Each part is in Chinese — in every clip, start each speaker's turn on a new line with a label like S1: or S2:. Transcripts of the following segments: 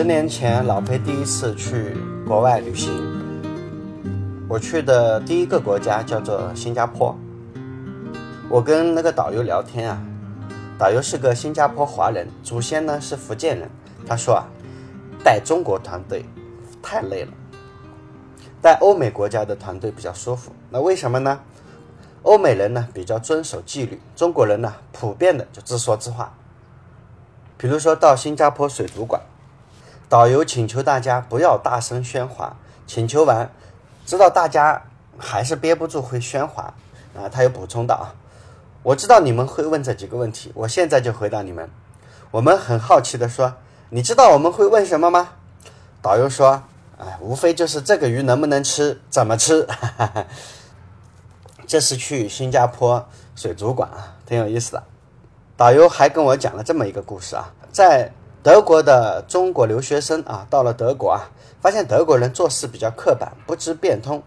S1: 十年前，老裴第一次去国外旅行，我去的第一个国家叫做新加坡。我跟那个导游聊天啊，导游是个新加坡华人，祖先呢是福建人。他说啊，带中国团队太累了，带欧美国家的团队比较舒服。那为什么呢？欧美人呢比较遵守纪律，中国人呢普遍的就自说自话。比如说到新加坡水族馆。导游请求大家不要大声喧哗。请求完，知道大家还是憋不住会喧哗啊，他又补充道：“，我知道你们会问这几个问题，我现在就回答你们。”我们很好奇的说：“你知道我们会问什么吗？”导游说：“哎，无非就是这个鱼能不能吃，怎么吃。”这是去新加坡水族馆啊，挺有意思的。导游还跟我讲了这么一个故事啊，在。德国的中国留学生啊，到了德国啊，发现德国人做事比较刻板，不知变通，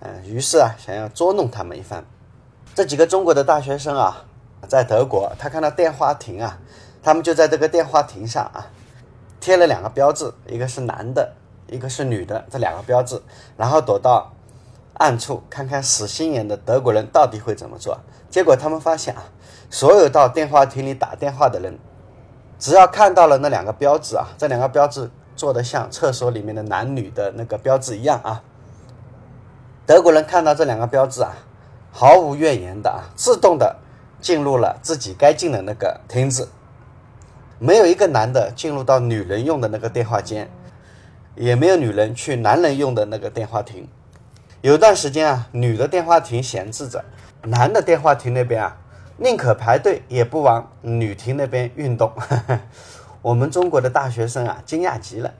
S1: 嗯，于是啊，想要捉弄他们一番。这几个中国的大学生啊，在德国，他看到电话亭啊，他们就在这个电话亭上啊，贴了两个标志，一个是男的，一个是女的，这两个标志，然后躲到暗处看看死心眼的德国人到底会怎么做。结果他们发现啊，所有到电话亭里打电话的人。只要看到了那两个标志啊，这两个标志做的像厕所里面的男女的那个标志一样啊。德国人看到这两个标志啊，毫无怨言的啊，自动的进入了自己该进的那个亭子，没有一个男的进入到女人用的那个电话间，也没有女人去男人用的那个电话亭。有段时间啊，女的电话亭闲置着，男的电话亭那边啊。宁可排队也不往女亭那边运动。我们中国的大学生啊，惊讶极了，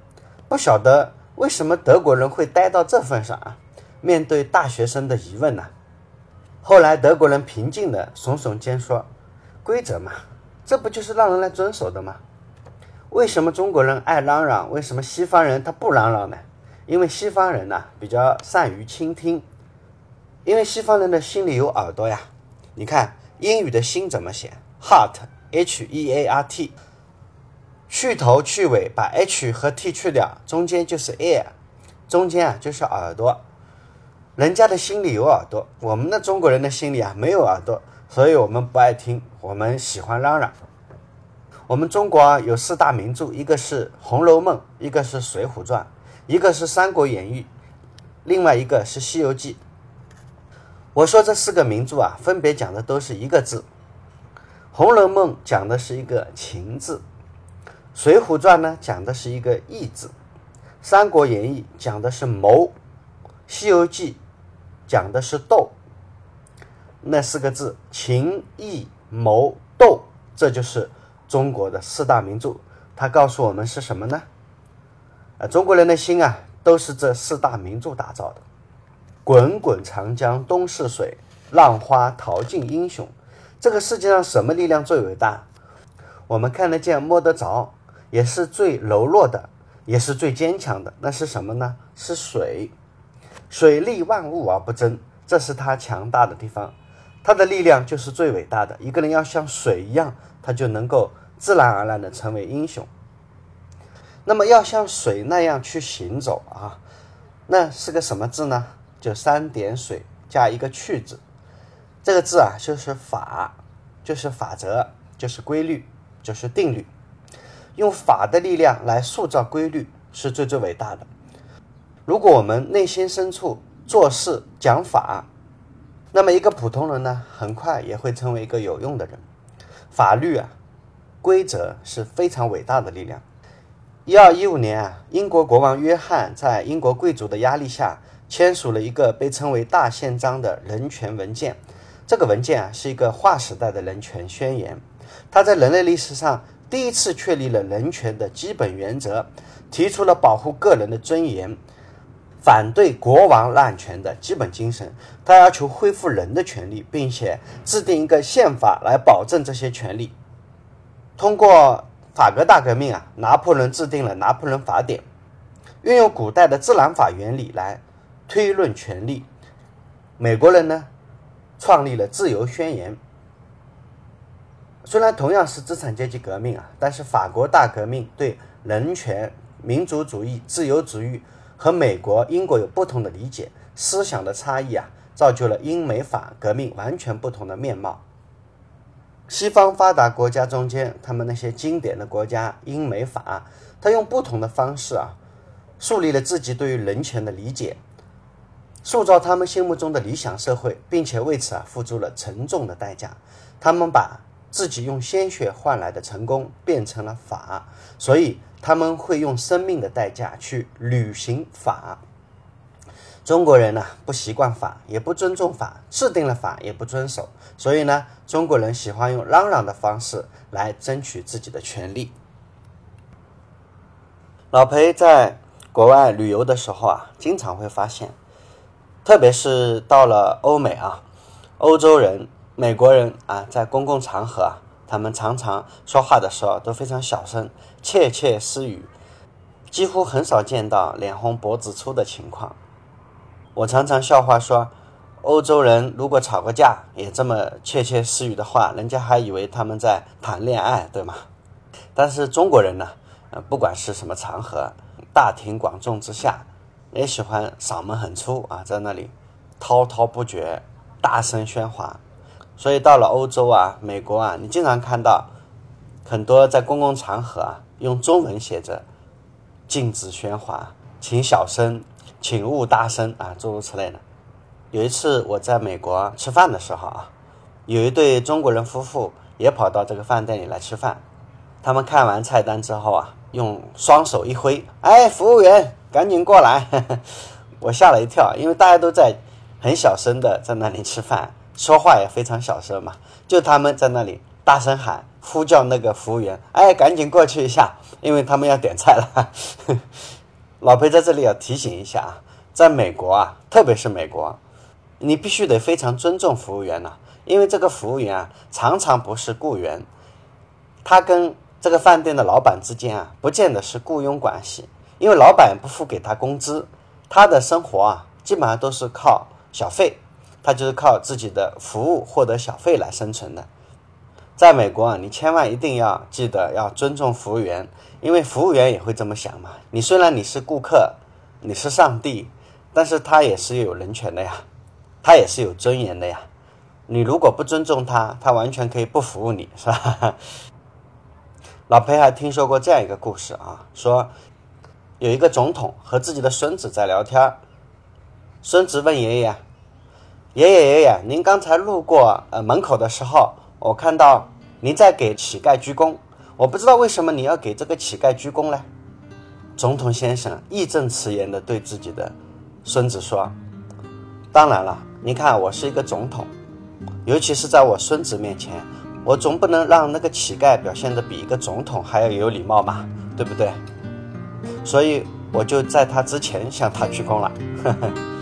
S1: 不晓得为什么德国人会呆到这份上啊。面对大学生的疑问呢，后来德国人平静地耸耸肩说：“规则嘛，这不就是让人来遵守的吗？为什么中国人爱嚷嚷？为什么西方人他不嚷嚷呢？因为西方人呢比较善于倾听，因为西方人的心里有耳朵呀。你看。”英语的心怎么写？heart，h-e-a-r-t，去头去尾，把 h 和 t 去掉，中间就是 ear，中间啊就是耳朵。人家的心里有耳朵，我们的中国人的心里啊没有耳朵，所以我们不爱听，我们喜欢嚷嚷。我们中国啊有四大名著，一个是《红楼梦》，一个是《水浒传》，一个是《三国演义》，另外一个是《西游记》。我说这四个名著啊，分别讲的都是一个字，《红楼梦》讲的是一个情字，《水浒传》呢讲的是一个义字，《三国演义》讲的是谋，《西游记》讲的是斗。那四个字，情义谋斗，这就是中国的四大名著。它告诉我们是什么呢？啊，中国人的心啊，都是这四大名著打造的。滚滚长江东逝水，浪花淘尽英雄。这个世界上什么力量最伟大？我们看得见、摸得着，也是最柔弱的，也是最坚强的。那是什么呢？是水。水利万物而不争，这是它强大的地方。它的力量就是最伟大的。一个人要像水一样，他就能够自然而然的成为英雄。那么要像水那样去行走啊，那是个什么字呢？就三点水加一个去字，这个字啊就是法，就是法则，就是规律，就是定律。用法的力量来塑造规律，是最最伟大的。如果我们内心深处做事讲法，那么一个普通人呢，很快也会成为一个有用的人。法律啊，规则是非常伟大的力量。一二一五年啊，英国国王约翰在英国贵族的压力下。签署了一个被称为《大宪章》的人权文件，这个文件啊是一个划时代的人权宣言，它在人类历史上第一次确立了人权的基本原则，提出了保护个人的尊严、反对国王滥权的基本精神。它要求恢复人的权利，并且制定一个宪法来保证这些权利。通过法国大革命啊，拿破仑制定了《拿破仑法典》，运用古代的自然法原理来。推论权利，美国人呢创立了自由宣言。虽然同样是资产阶级革命啊，但是法国大革命对人权民族主义、自由主义和美国、英国有不同的理解，思想的差异啊，造就了英美法革命完全不同的面貌。西方发达国家中间，他们那些经典的国家，英美法，他用不同的方式啊，树立了自己对于人权的理解，塑造他们心目中的理想社会，并且为此啊付出了沉重的代价。他们把自己用鲜血换来的成功变成了法，所以他们会用生命的代价去履行法。中国人呢不习惯法，也不尊重法，制定了法也不遵守，所以呢，中国人喜欢用嚷嚷的方式来争取自己的权利。老裴在国外旅游的时候啊，经常会发现，特别是到了欧美啊，欧洲人。美国人啊，在公共场合啊，他们常常说话的时候都非常小声，窃窃私语，几乎很少见到脸红脖子粗的情况。我常常笑话说，欧洲人如果吵个架也这么窃窃私语的话，人家还以为他们在谈恋爱，对吗？但是中国人呢，呃，不管是什么场合，大庭广众之下，也喜欢嗓门很粗啊，在那里滔滔不绝，大声喧哗。所以到了欧洲啊、美国啊，你经常看到很多在公共场合啊，用中文写着“禁止喧哗，请小声，请勿大声”啊，诸如此类的。有一次我在美国吃饭的时候啊，有一对中国人夫妇也跑到这个饭店里来吃饭。他们看完菜单之后啊，用双手一挥：“哎，服务员，赶紧过来！” 我吓了一跳，因为大家都在很小声的在那里吃饭。说话也非常小声嘛，就他们在那里大声喊，呼叫那个服务员，哎，赶紧过去一下，因为他们要点菜了。老裴在这里要提醒一下啊，在美国啊，特别是美国，你必须得非常尊重服务员呐，因为这个服务员啊，常常不是雇员，他跟这个饭店的老板之间啊，不见得是雇佣关系，因为老板不付给他工资，他的生活啊，基本上都是靠小费。他就是靠自己的服务获得小费来生存的。在美国啊，你千万一定要记得要尊重服务员，因为服务员也会这么想嘛。你虽然你是顾客，你是上帝，但是他也是有人权的呀，他也是有尊严的呀。你如果不尊重他，他完全可以不服务你，是吧？老裴还听说过这样一个故事啊，说有一个总统和自己的孙子在聊天，孙子问爷爷。爷爷爷爷，您刚才路过呃门口的时候，我看到您在给乞丐鞠躬，我不知道为什么你要给这个乞丐鞠躬呢？总统先生义正辞严地对自己的孙子说：“当然了，你看我是一个总统，尤其是在我孙子面前，我总不能让那个乞丐表现得比一个总统还要有礼貌嘛，对不对？所以我就在他之前向他鞠躬了。”呵呵